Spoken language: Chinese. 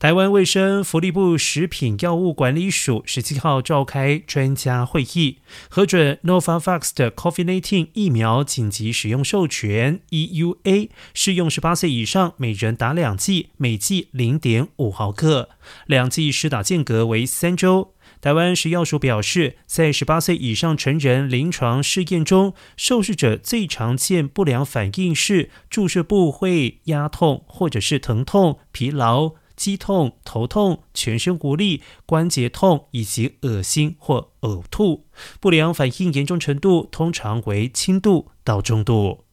台湾卫生福利部食品药物管理署十七号召开专家会议，核准 Novavax 的 COVID-19 疫苗紧急使用授权 （EUA），适用十八岁以上，每人打两剂，每剂零点五毫克，两剂施打间隔为三周。台湾食药署表示，在十八岁以上成人临床试验中，受试者最常见不良反应是注射部位压痛，或者是疼痛、疲劳。肌痛、头痛、全身无力、关节痛以及恶心或呕吐，不良反应严重程度通常为轻度到中度。